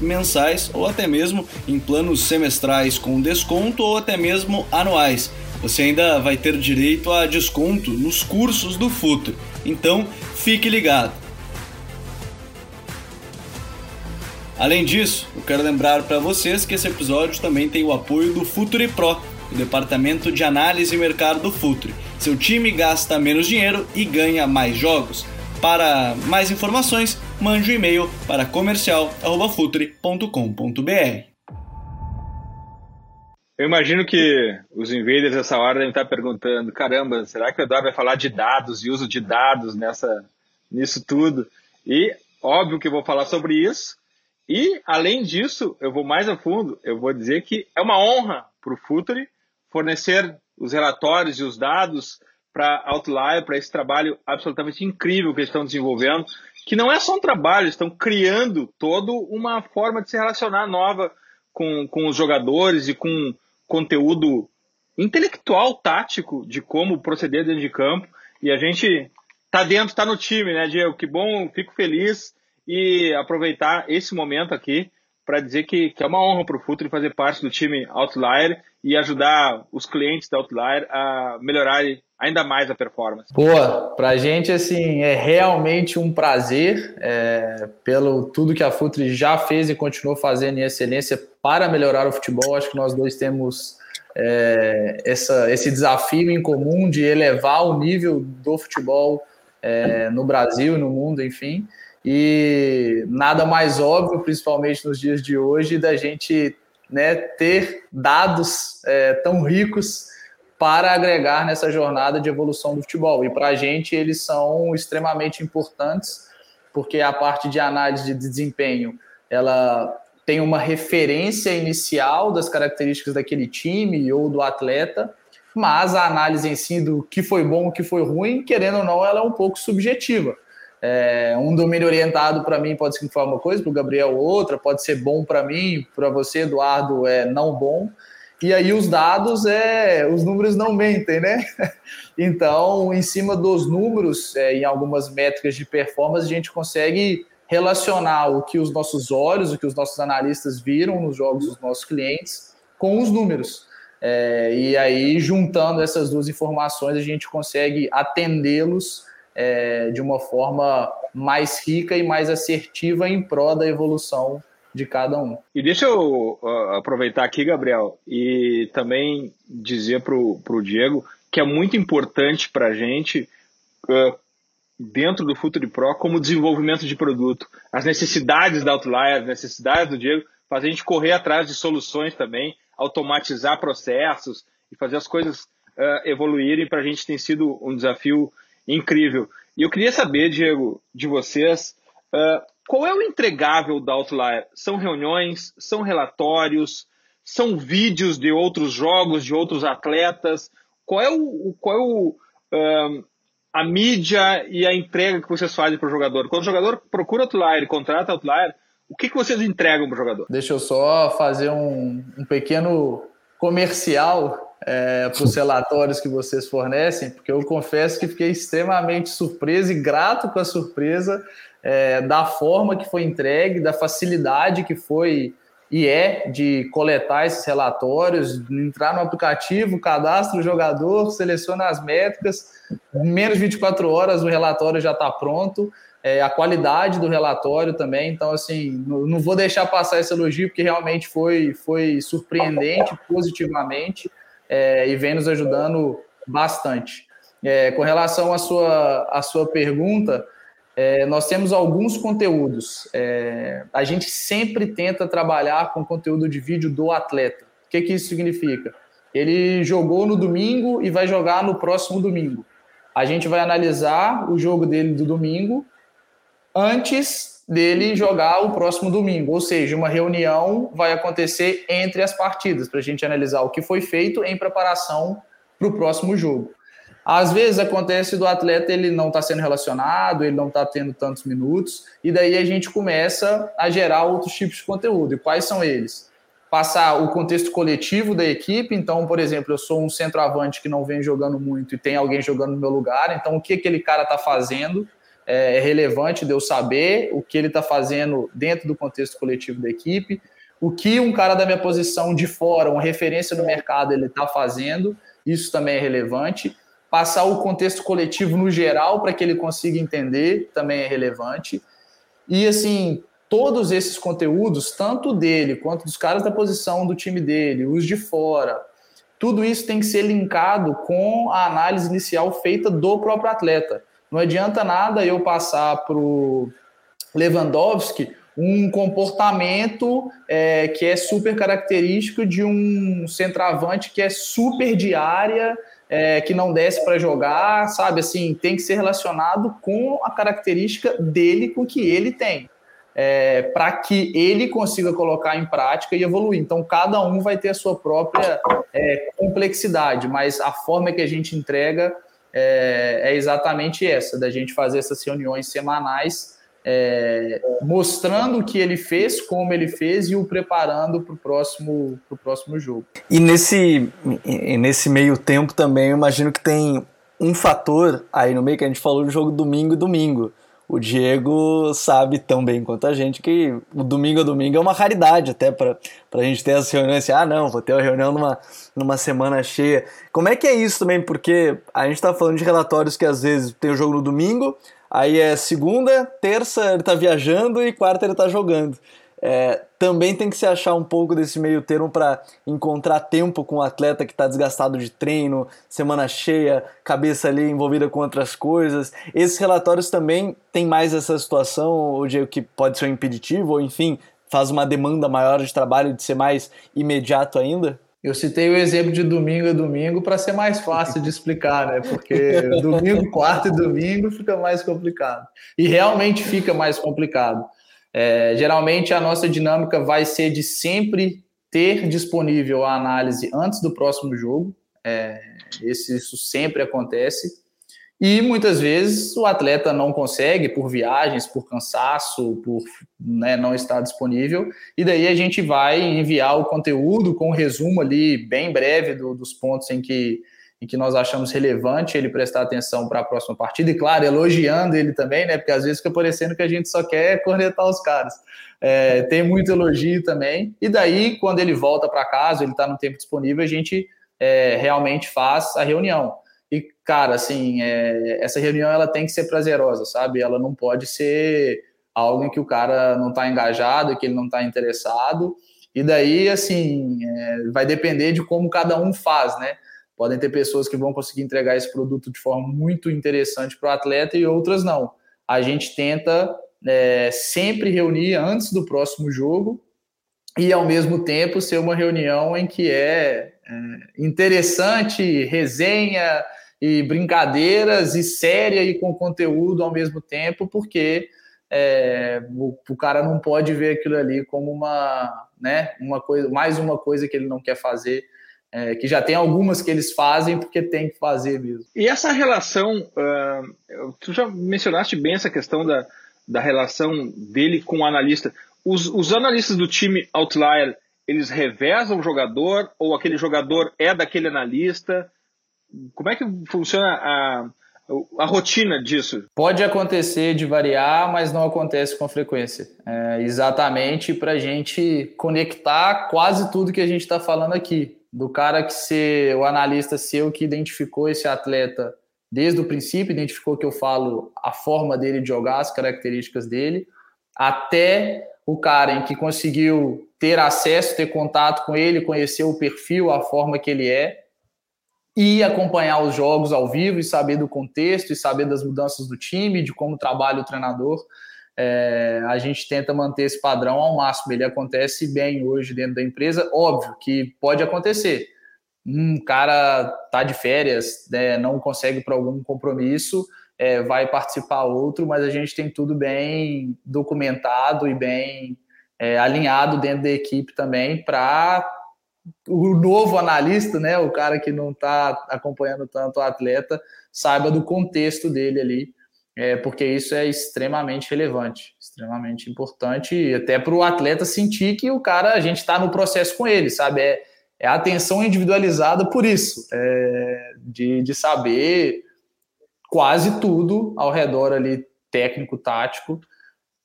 mensais ou até mesmo em planos semestrais com desconto ou até mesmo anuais. Você ainda vai ter direito a desconto nos cursos do Futuri. Então, fique ligado. Além disso, eu quero lembrar para vocês que esse episódio também tem o apoio do Futuri Pro, o departamento de análise e mercado do Futuri. Seu time gasta menos dinheiro e ganha mais jogos. Para mais informações, mande um e-mail para comercial@futuri.com.br. Eu imagino que os invaders essa hora devem estar perguntando: caramba, será que o Eduardo vai falar de dados e uso de dados nessa, nisso tudo? E óbvio que eu vou falar sobre isso, e, além disso, eu vou mais a fundo, eu vou dizer que é uma honra para o Futuri fornecer os relatórios e os dados para Outlier, para esse trabalho absolutamente incrível que eles estão desenvolvendo, que não é só um trabalho, estão criando toda uma forma de se relacionar nova com, com os jogadores e com conteúdo intelectual, tático, de como proceder dentro de campo. E a gente tá dentro, tá no time, né, Diego? Que bom, fico feliz e aproveitar esse momento aqui para dizer que, que, é uma honra para o Futuro fazer parte do time Outlier e ajudar os clientes da Outlier a melhorar ainda mais a performance. Boa, para a gente assim é realmente um prazer é, pelo tudo que a Futre já fez e continuou fazendo em excelência para melhorar o futebol. Acho que nós dois temos é, essa, esse desafio em comum de elevar o nível do futebol é, no Brasil, no mundo, enfim. E nada mais óbvio, principalmente nos dias de hoje, da gente né, ter dados é, tão ricos para agregar nessa jornada de evolução do futebol. E para a gente eles são extremamente importantes, porque a parte de análise de desempenho ela tem uma referência inicial das características daquele time ou do atleta, mas a análise em si do que foi bom, o que foi ruim, querendo ou não, ela é um pouco subjetiva. É, um domínio orientado para mim pode significar uma coisa, para o Gabriel outra, pode ser bom para mim, para você, Eduardo, é não bom. E aí os dados, é, os números não mentem, né? Então, em cima dos números, é, em algumas métricas de performance, a gente consegue relacionar o que os nossos olhos, o que os nossos analistas viram nos jogos dos nossos clientes com os números. É, e aí, juntando essas duas informações, a gente consegue atendê-los é, de uma forma mais rica e mais assertiva em prol da evolução de cada um. E deixa eu uh, aproveitar aqui, Gabriel, e também dizer para o Diego que é muito importante para a gente, uh, dentro do Futuri Pro, como desenvolvimento de produto. As necessidades da Outlier, as necessidades do Diego, faz a gente correr atrás de soluções também, automatizar processos e fazer as coisas uh, evoluírem para a gente tem sido um desafio incrível. E eu queria saber, Diego, de vocês, uh, qual é o entregável da Outlier? São reuniões, são relatórios, são vídeos de outros jogos, de outros atletas? Qual é o, qual é o a mídia e a entrega que vocês fazem para o jogador? Quando o jogador procura Outlier e contrata Outlier, o que, que vocês entregam para o jogador? Deixa eu só fazer um, um pequeno comercial é, para os relatórios que vocês fornecem, porque eu confesso que fiquei extremamente surpreso e grato com a surpresa é, da forma que foi entregue, da facilidade que foi e é de coletar esses relatórios, entrar no aplicativo, cadastra o jogador, seleciona as métricas, menos de 24 horas o relatório já está pronto, é, a qualidade do relatório também, então assim, não, não, vou deixar passar esse elogio, porque realmente foi, foi surpreendente positivamente é, e vem nos ajudando bastante. É, com relação à sua, à sua pergunta, é, nós temos alguns conteúdos. É, a gente sempre tenta trabalhar com conteúdo de vídeo do atleta. O que, que isso significa? Ele jogou no domingo e vai jogar no próximo domingo. A gente vai analisar o jogo dele do domingo antes dele jogar o próximo domingo. Ou seja, uma reunião vai acontecer entre as partidas para a gente analisar o que foi feito em preparação para o próximo jogo. Às vezes acontece do atleta ele não está sendo relacionado, ele não está tendo tantos minutos, e daí a gente começa a gerar outros tipos de conteúdo. E quais são eles? Passar o contexto coletivo da equipe, então, por exemplo, eu sou um centroavante que não vem jogando muito e tem alguém jogando no meu lugar, então o que aquele cara está fazendo é, é relevante de eu saber o que ele está fazendo dentro do contexto coletivo da equipe, o que um cara da minha posição de fora, uma referência no mercado, ele está fazendo, isso também é relevante passar o contexto coletivo no geral para que ele consiga entender também é relevante. E assim, todos esses conteúdos, tanto dele quanto dos caras da posição do time dele, os de fora, tudo isso tem que ser linkado com a análise inicial feita do próprio atleta. Não adianta nada eu passar para o Lewandowski um comportamento é, que é super característico de um centroavante que é super diária é, que não desce para jogar, sabe? Assim, tem que ser relacionado com a característica dele, com que ele tem, é, para que ele consiga colocar em prática e evoluir. Então, cada um vai ter a sua própria é, complexidade, mas a forma que a gente entrega é, é exatamente essa, da gente fazer essas reuniões semanais é, mostrando o que ele fez, como ele fez e o preparando para o próximo, pro próximo jogo. E nesse, nesse meio tempo também, eu imagino que tem um fator aí no meio que a gente falou do jogo domingo e domingo. O Diego sabe tão bem quanto a gente que o domingo a domingo é uma raridade até para a gente ter as reuniões assim, ah não, vou ter uma reunião numa, numa semana cheia. Como é que é isso também? Porque a gente está falando de relatórios que às vezes tem o jogo no domingo, Aí é segunda, terça ele tá viajando e quarta ele tá jogando. É, também tem que se achar um pouco desse meio termo para encontrar tempo com o atleta que está desgastado de treino, semana cheia, cabeça ali envolvida com outras coisas. Esses relatórios também tem mais essa situação, o que pode ser um impeditivo, ou enfim, faz uma demanda maior de trabalho de ser mais imediato ainda? Eu citei o exemplo de domingo a domingo para ser mais fácil de explicar, né? Porque domingo, quarto e domingo fica mais complicado. E realmente fica mais complicado. É, geralmente a nossa dinâmica vai ser de sempre ter disponível a análise antes do próximo jogo. É, esse, isso sempre acontece. E muitas vezes o atleta não consegue por viagens, por cansaço, por né, não estar disponível. E daí a gente vai enviar o conteúdo com um resumo ali bem breve do, dos pontos em que, em que nós achamos relevante ele prestar atenção para a próxima partida. E claro, elogiando ele também, né? Porque às vezes fica parecendo que a gente só quer cornetar os caras. É, tem muito elogio também. E daí, quando ele volta para casa, ele está no tempo disponível, a gente é, realmente faz a reunião. E, cara, assim, é, essa reunião ela tem que ser prazerosa, sabe? Ela não pode ser algo em que o cara não está engajado, que ele não está interessado. E daí, assim, é, vai depender de como cada um faz, né? Podem ter pessoas que vão conseguir entregar esse produto de forma muito interessante para o atleta e outras não. A gente tenta é, sempre reunir antes do próximo jogo e, ao mesmo tempo, ser uma reunião em que é é, interessante, resenha e brincadeiras e séria e com conteúdo ao mesmo tempo, porque é, o, o, cara não pode ver aquilo ali como uma, né, uma coisa, mais uma coisa que ele não quer fazer, é, que já tem algumas que eles fazem porque tem que fazer mesmo. E essa relação, uh, tu já mencionaste bem essa questão da, da relação dele com o analista. Os, os analistas do time Outlier, eles revezam o jogador ou aquele jogador é daquele analista? Como é que funciona a, a rotina disso? Pode acontecer de variar, mas não acontece com frequência. É exatamente para a gente conectar quase tudo que a gente está falando aqui. Do cara que ser o analista seu que identificou esse atleta desde o princípio, identificou que eu falo a forma dele de jogar, as características dele, até o cara em que conseguiu ter acesso, ter contato com ele, conhecer o perfil, a forma que ele é, e acompanhar os jogos ao vivo e saber do contexto e saber das mudanças do time, de como trabalha o treinador. É, a gente tenta manter esse padrão ao máximo. Ele acontece bem hoje dentro da empresa. Óbvio que pode acontecer. Um cara tá de férias, né, não consegue para algum compromisso, é, vai participar outro, mas a gente tem tudo bem documentado e bem é, alinhado dentro da equipe também para o novo analista, né, o cara que não está acompanhando tanto o atleta, saiba do contexto dele ali, é, porque isso é extremamente relevante, extremamente importante, e até para o atleta sentir que o cara, a gente está no processo com ele, sabe? É, é atenção individualizada por isso, é, de, de saber quase tudo ao redor ali, técnico, tático,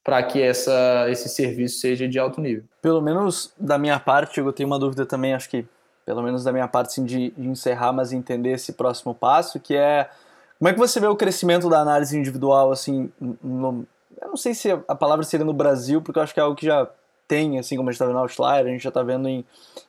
para que essa, esse serviço seja de alto nível. Pelo menos da minha parte, eu tenho uma dúvida também, acho que pelo menos da minha parte, sim, de, de encerrar, mas entender esse próximo passo, que é como é que você vê o crescimento da análise individual, assim, no, eu não sei se a palavra seria no Brasil, porque eu acho que é algo que já tem, assim como a gente está vendo no Outlier, a gente já está vendo em,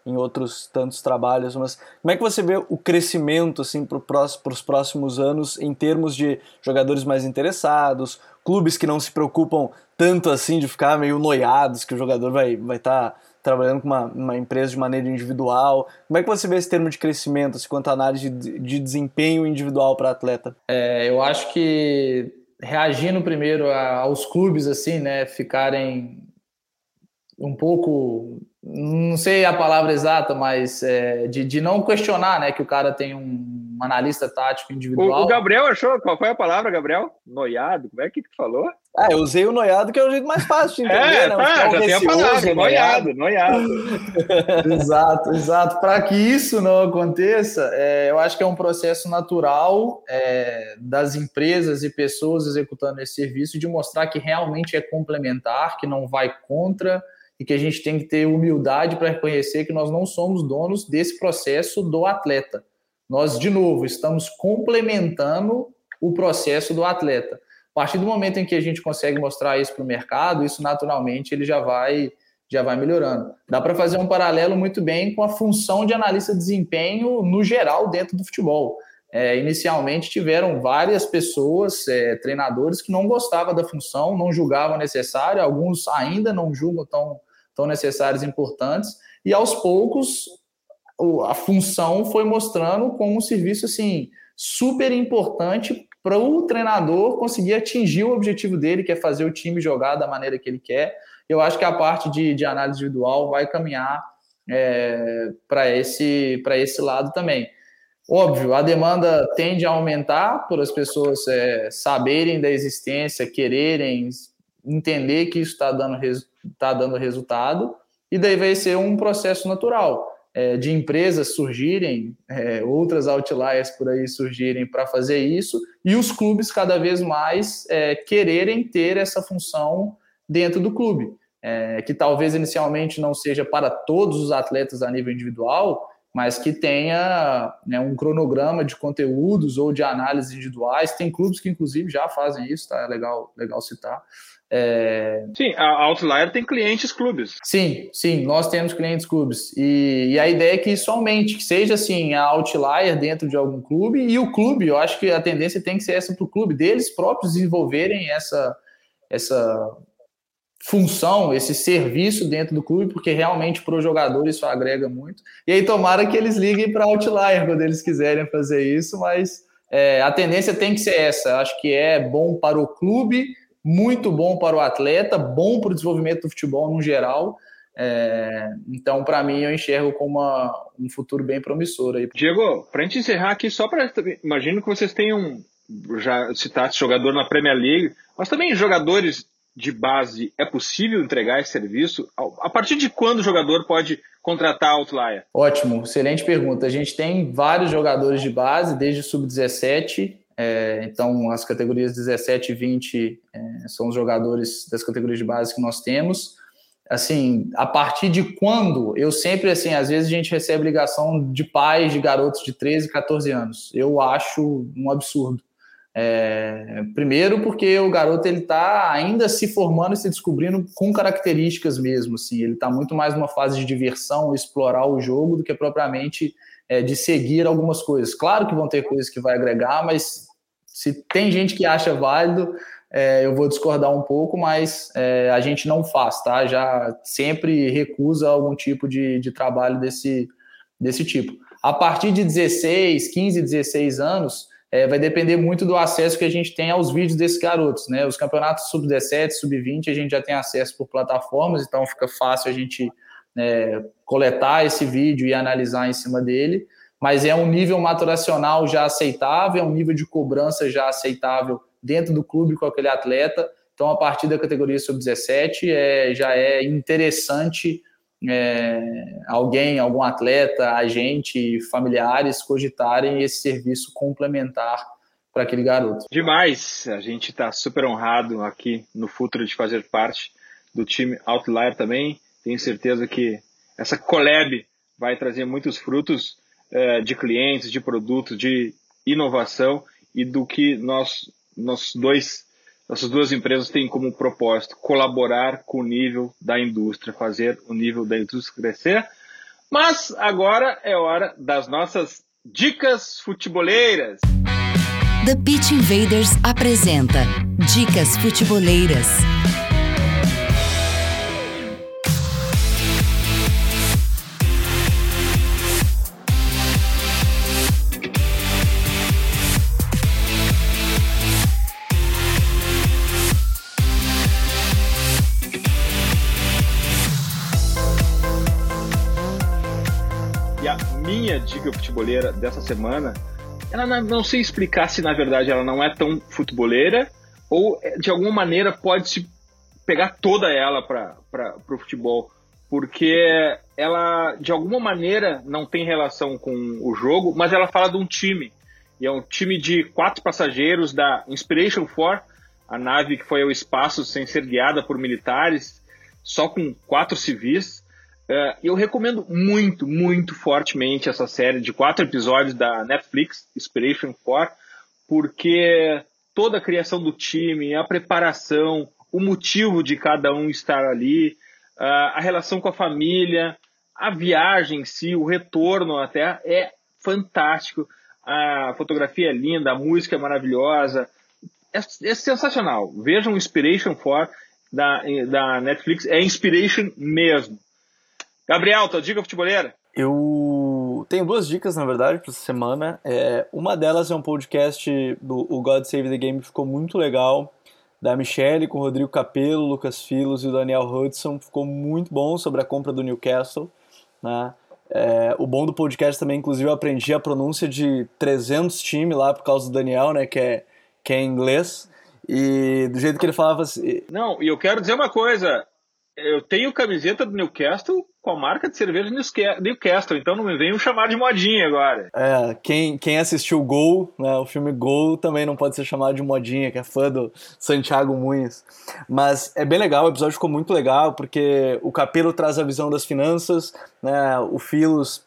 em outros tantos trabalhos, mas como é que você vê o crescimento assim, para os próximos anos em termos de jogadores mais interessados, clubes que não se preocupam tanto assim de ficar meio noiados que o jogador vai estar vai tá trabalhando com uma, uma, empresa de maneira individual. Como é que você vê esse termo de crescimento, assim, quanto à análise de, de desempenho individual para atleta? É, eu acho que reagindo primeiro aos clubes assim, né, ficarem um pouco, não sei a palavra exata, mas é, de, de não questionar, né, que o cara tem um analista tático individual. O, o, Gabriel achou, qual foi a palavra, Gabriel? Noiado, como é que tu falou? Ah, eu usei o noiado que é o jeito mais fácil de entender, é, né? Tá, já tem a palavra, noiado, noiado. exato, exato. Para que isso não aconteça, é, eu acho que é um processo natural é, das empresas e pessoas executando esse serviço de mostrar que realmente é complementar, que não vai contra, e que a gente tem que ter humildade para reconhecer que nós não somos donos desse processo do atleta. Nós, de novo, estamos complementando o processo do atleta. A partir do momento em que a gente consegue mostrar isso para o mercado, isso naturalmente ele já vai já vai melhorando. Dá para fazer um paralelo muito bem com a função de analista de desempenho no geral dentro do futebol. É, inicialmente tiveram várias pessoas, é, treinadores, que não gostavam da função, não julgavam necessário, alguns ainda não julgam tão, tão necessários e importantes, e aos poucos a função foi mostrando como um serviço assim super importante para o treinador conseguir atingir o objetivo dele, que é fazer o time jogar da maneira que ele quer. Eu acho que a parte de, de análise individual vai caminhar é, para esse, esse lado também. Óbvio, a demanda tende a aumentar por as pessoas é, saberem da existência, quererem entender que isso está dando, tá dando resultado, e daí vai ser um processo natural é, de empresas surgirem, é, outras outliers por aí surgirem para fazer isso, e os clubes cada vez mais é, quererem ter essa função dentro do clube, é, que talvez inicialmente não seja para todos os atletas a nível individual, mas que tenha né, um cronograma de conteúdos ou de análises individuais. Tem clubes que, inclusive, já fazem isso, tá? É legal, legal citar. É... Sim, a Outlier tem clientes clubes. Sim, sim, nós temos clientes clubes. E, e, a ideia é que isso aumente, que seja assim, a Outlier dentro de algum clube e o clube, eu acho que a tendência tem que ser essa para o clube, deles próprios desenvolverem essa, essa função, esse serviço dentro do clube, porque realmente para o jogador isso agrega muito. E aí tomara que eles liguem para Outlier quando eles quiserem fazer isso, mas é, a tendência tem que ser essa. Acho que é bom para o clube, muito bom para o atleta, bom para o desenvolvimento do futebol no geral. É, então, para mim, eu enxergo como uma, um futuro bem promissor. Aí. Diego, para a gente encerrar aqui, só para. Imagino que vocês tenham já citasse jogador na Premier League, mas também jogadores de base, é possível entregar esse serviço? A partir de quando o jogador pode contratar Outlier? Ótimo, excelente pergunta. A gente tem vários jogadores de base, desde sub-17, é, então as categorias 17 e 20 é, são os jogadores das categorias de base que nós temos. Assim, a partir de quando? Eu sempre, assim, às vezes a gente recebe ligação de pais de garotos de 13, 14 anos. Eu acho um absurdo. É, primeiro porque o garoto ele está ainda se formando e se descobrindo com características mesmo, assim, ele está muito mais numa fase de diversão, explorar o jogo do que propriamente é, de seguir algumas coisas. Claro que vão ter coisas que vai agregar, mas se tem gente que acha válido, é, eu vou discordar um pouco, mas é, a gente não faz, tá? Já sempre recusa algum tipo de, de trabalho desse, desse tipo. A partir de 16, 15, 16 anos, é, vai depender muito do acesso que a gente tem aos vídeos desses garotos, né? Os campeonatos sub-17, sub-20, a gente já tem acesso por plataformas, então fica fácil a gente é, coletar esse vídeo e analisar em cima dele. Mas é um nível maturacional já aceitável, é um nível de cobrança já aceitável dentro do clube com aquele atleta. Então, a partir da categoria sub-17, é, já é interessante é, alguém, algum atleta, agente, familiares cogitarem esse serviço complementar para aquele garoto. Demais! A gente está super honrado aqui no futuro de fazer parte do time Outlier também. Tenho certeza que essa collab vai trazer muitos frutos é, de clientes, de produtos, de inovação e do que nós, nós dois nossas duas empresas têm como propósito colaborar com o nível da indústria, fazer o nível da indústria crescer. Mas agora é hora das nossas dicas futeboleiras. The Pitch Invaders apresenta Dicas Futeboleiras. Minha dica futebolera dessa semana, ela não, não sei explicar se na verdade ela não é tão futebolera ou é, de alguma maneira pode se pegar toda ela para o futebol, porque ela de alguma maneira não tem relação com o jogo, mas ela fala de um time. E é um time de quatro passageiros da Inspiration 4, a nave que foi ao espaço sem ser guiada por militares, só com quatro civis. Uh, eu recomendo muito, muito fortemente essa série de quatro episódios da Netflix, Inspiration 4, porque toda a criação do time, a preparação, o motivo de cada um estar ali, uh, a relação com a família, a viagem em si, o retorno Terra é fantástico. A fotografia é linda, a música é maravilhosa, é, é sensacional. Vejam Inspiration 4 da, da Netflix, é Inspiration mesmo. Gabriel, tua dica futebolera? Eu tenho duas dicas, na verdade, para essa semana. É, uma delas é um podcast do o God Save the Game, ficou muito legal, da Michelle com o Rodrigo Capello, Lucas Filos e o Daniel Hudson. Ficou muito bom sobre a compra do Newcastle. Né? É, o bom do podcast também, inclusive, eu aprendi a pronúncia de 300 times lá por causa do Daniel, né, que é, que é inglês. E do jeito que ele falava assim. Não, e eu quero dizer uma coisa: eu tenho camiseta do Newcastle com a marca de cerveja Newcastle, então não me venham chamar de modinha agora. É, quem, quem assistiu Gol, né, o filme Gol, também não pode ser chamado de modinha, que é fã do Santiago Muniz. Mas é bem legal, o episódio ficou muito legal, porque o Capelo traz a visão das finanças, né, o Filos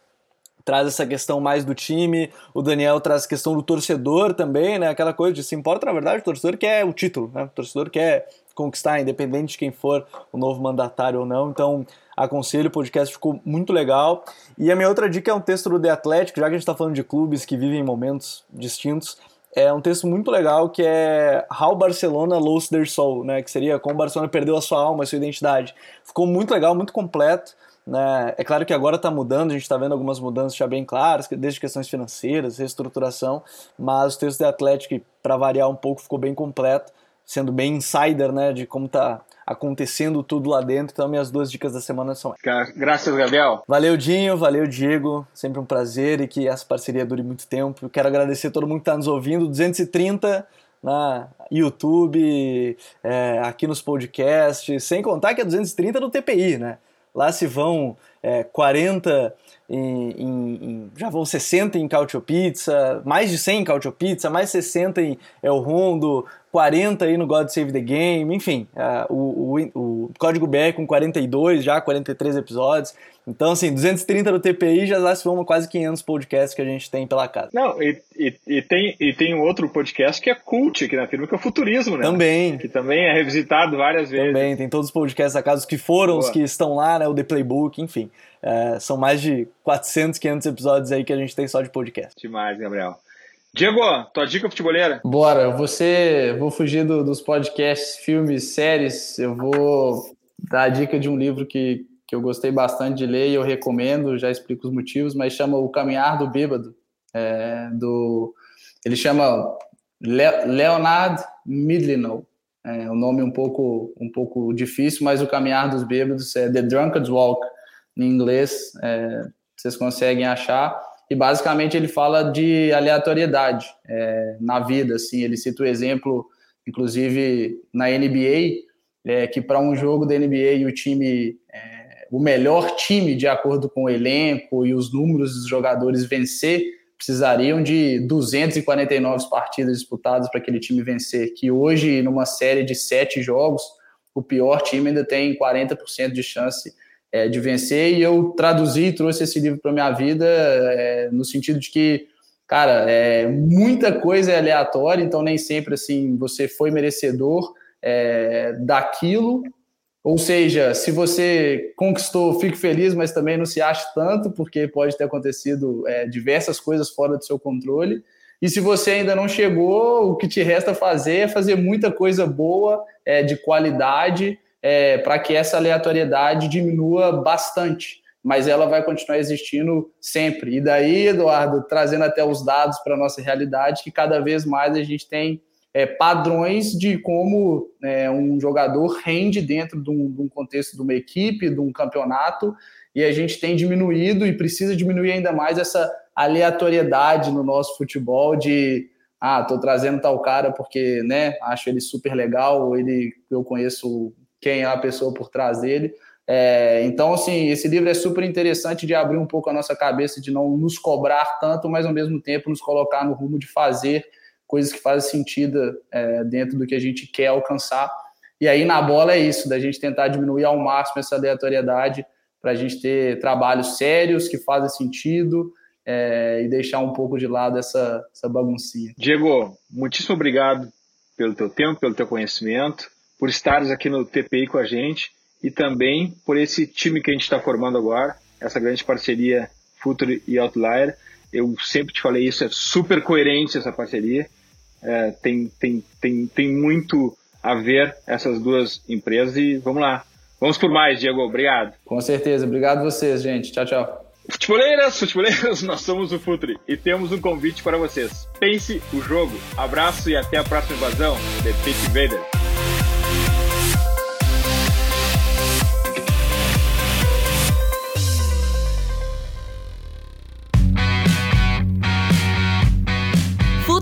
traz essa questão mais do time, o Daniel traz a questão do torcedor também, né? Aquela coisa de se importa, na verdade, o torcedor quer o título, né? O torcedor quer conquistar, independente de quem for o novo mandatário ou não. Então, aconselho, o podcast ficou muito legal. E a minha outra dica é um texto do The Athletic, já que a gente está falando de clubes que vivem momentos distintos. é um texto muito legal que é How Barcelona Lost Their Soul, né? Que seria como Barcelona perdeu a sua alma, a sua identidade. Ficou muito legal, muito completo. Né? É claro que agora está mudando, a gente está vendo algumas mudanças já bem claras, desde questões financeiras, reestruturação, mas o texto de Atlético, para variar um pouco, ficou bem completo, sendo bem insider né, de como está acontecendo tudo lá dentro. Então, minhas duas dicas da semana são. Graças, Gabriel. Valeu, Dinho. Valeu, Diego. Sempre um prazer e que essa parceria dure muito tempo. Eu quero agradecer a todo mundo que está nos ouvindo. 230 na YouTube, é, aqui nos podcasts, sem contar que é 230 no TPI, né? Lá se vão é, 40 em, em, em, já vão 60 em Cautio Pizza, mais de 100 em Cautio Pizza, mais 60 em El Rondo, 40 aí no God Save the Game, enfim, uh, o, o, o, Código BR com 42, já 43 episódios. Então, assim, 230 do TPI já lá se vão quase 500 podcasts que a gente tem pela casa. Não, e, e, e, tem, e tem um outro podcast que é cult aqui na firma, que é o Futurismo, né? Também. Que também é revisitado várias vezes. Também, tem todos os podcasts da casa, os que foram, Boa. os que estão lá, né? O The Playbook, enfim. É, são mais de 400, 500 episódios aí que a gente tem só de podcast. Demais, Gabriel. Diego, tua dica futebolera? Bora, você vou fugir do, dos podcasts, filmes, séries. Eu vou dar a dica de um livro que, que eu gostei bastante de ler e eu recomendo, já explico os motivos, mas chama O Caminhar do Bêbado. É, do, ele chama Le, Leonard Midlinow. É um nome um pouco, um pouco difícil, mas O Caminhar dos Bêbados é The Drunkard's Walk, em inglês. É, vocês conseguem achar e basicamente ele fala de aleatoriedade é, na vida, assim, ele cita o exemplo, inclusive na NBA, é, que para um jogo da NBA o time, é, o melhor time de acordo com o elenco e os números dos jogadores vencer, precisariam de 249 partidas disputadas para aquele time vencer, que hoje numa série de sete jogos, o pior time ainda tem 40% de chance é, de vencer e eu traduzi e trouxe esse livro para minha vida é, no sentido de que cara é, muita coisa é aleatória então nem sempre assim você foi merecedor é, daquilo. Ou seja se você conquistou fique feliz mas também não se ache tanto porque pode ter acontecido é, diversas coisas fora do seu controle. E se você ainda não chegou o que te resta fazer é fazer muita coisa boa é, de qualidade é, para que essa aleatoriedade diminua bastante, mas ela vai continuar existindo sempre. E daí, Eduardo, trazendo até os dados para a nossa realidade, que cada vez mais a gente tem é, padrões de como é, um jogador rende dentro de um, de um, contexto de uma equipe, de um campeonato, e a gente tem diminuído e precisa diminuir ainda mais essa aleatoriedade no nosso futebol de ah, tô trazendo tal cara porque, né, acho ele super legal, ou ele eu conheço quem é a pessoa por trás dele. É, então, assim, esse livro é super interessante de abrir um pouco a nossa cabeça, de não nos cobrar tanto, mas ao mesmo tempo nos colocar no rumo de fazer coisas que fazem sentido é, dentro do que a gente quer alcançar. E aí, na bola, é isso, da gente tentar diminuir ao máximo essa aleatoriedade para a gente ter trabalhos sérios que fazem sentido é, e deixar um pouco de lado essa, essa baguncinha. Diego, muitíssimo obrigado pelo teu tempo, pelo teu conhecimento por estares aqui no TPI com a gente e também por esse time que a gente está formando agora, essa grande parceria Future e Outlier. Eu sempre te falei isso, é super coerente essa parceria. É, tem, tem, tem, tem muito a ver essas duas empresas e vamos lá. Vamos por mais, Diego. Obrigado. Com certeza. Obrigado vocês, gente. Tchau, tchau. Futeboleiras, futeboleiros, nós somos o Futre e temos um convite para vocês. Pense o jogo. Abraço e até a próxima invasão. The Pit Vader.